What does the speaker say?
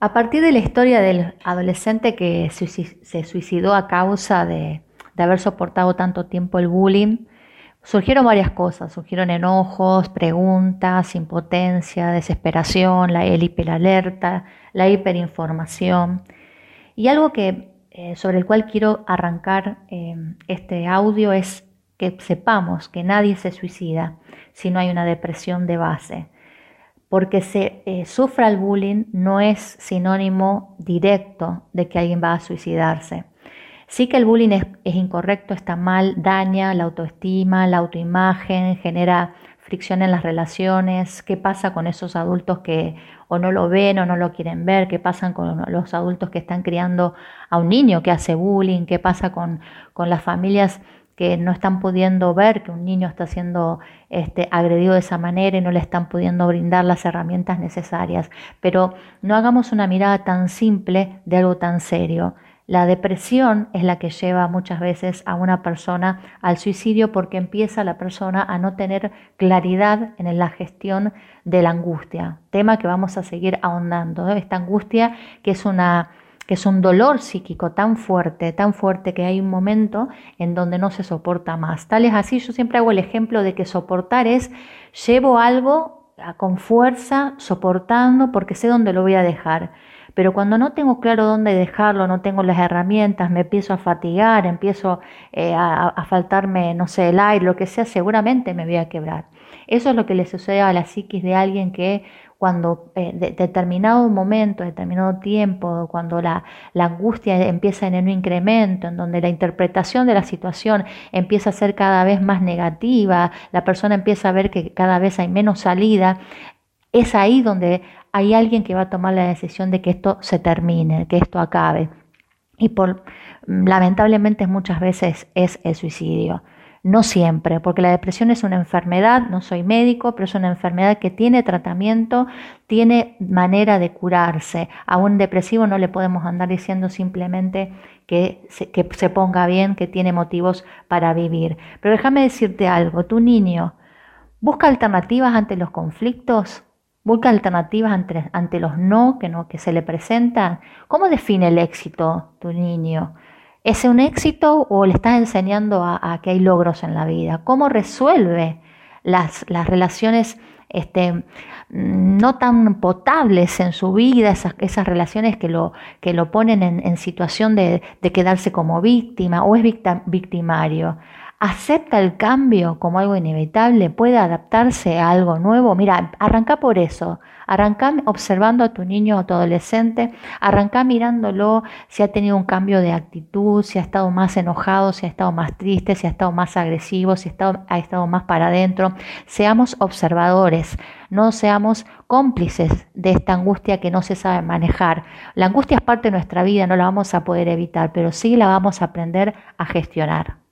A partir de la historia del adolescente que se suicidó a causa de, haber soportado tanto tiempo el bullying, surgieron varias cosas, surgieron enojos, preguntas, impotencia, desesperación, la, el hiperalerta, la hiperinformación. Y algo que, eh, sobre el cual quiero arrancar eh, este audio es que sepamos que nadie se suicida si no hay una depresión de base porque se eh, sufra el bullying no es sinónimo directo de que alguien va a suicidarse. Sí que el bullying es, incorrecto, está mal, daña la autoestima, la autoimagen, genera fricción en las relaciones, qué pasa con esos adultos que o no lo ven o no lo quieren ver, qué pasa con los adultos que están criando a un niño que hace bullying, qué pasa con las familias que no están pudiendo ver que un niño está siendo este, agredido de esa manera y no le están pudiendo brindar las herramientas necesarias. Pero no hagamos una mirada tan simple de algo tan serio. La depresión es la que lleva muchas veces a una persona al suicidio porque empieza la persona a no tener claridad en la gestión de la angustia, tema que vamos a seguir ahondando. Esta angustia que es una que es un dolor psíquico tan fuerte, tan fuerte que hay un momento en donde no se soporta más. Tal es así, yo siempre hago el ejemplo de que soportar es llevo algo con fuerza, soportando porque sé dónde lo voy a dejar. Pero cuando no tengo claro dónde dejarlo, no tengo las herramientas, me empiezo a fatigar, empiezo eh, a, faltarme, no sé, el aire, lo que sea, seguramente me voy a quebrar. Eso es lo que le sucede a la psiquis de alguien que cuando eh, de, determinado momento, determinado tiempo, cuando la, la, angustia empieza en un incremento, en donde la interpretación de la situación empieza a ser cada vez más negativa, la persona empieza a ver que cada vez hay menos salida, es ahí donde hay alguien que va a tomar la decisión de que esto se termine, que esto acabe. Y por, lamentablemente muchas veces es el suicidio. No siempre, porque la depresión es una enfermedad, no soy médico, pero es una enfermedad que tiene tratamiento, tiene manera de curarse. A un depresivo no le podemos andar diciendo simplemente que se, que se ponga bien, que tiene motivos para vivir. Pero déjame decirte algo, tu niño busca alternativas ante los conflictos, busca alternativas ante, los no que, no que se le presentan. ¿Cómo define el éxito tu niño? ¿Es un éxito o le estás enseñando a, que hay logros en la vida? ¿Cómo resuelve las, las relaciones este, no tan potables en su vida, esas, esas relaciones que lo, que lo ponen en, situación de, quedarse como víctima o es victimario? Acepta el cambio como algo inevitable, puede adaptarse a algo nuevo. Mira, arranca por eso, arranca observando a tu niño o tu adolescente, arranca mirándolo si ha tenido un cambio de actitud, si ha estado más enojado, si ha estado más triste, si ha estado más agresivo, si ha estado, ha estado más para adentro. Seamos observadores, no seamos cómplices de esta angustia que no se sabe manejar. La angustia es parte de nuestra vida, no la vamos a poder evitar, pero sí la vamos a aprender a gestionar.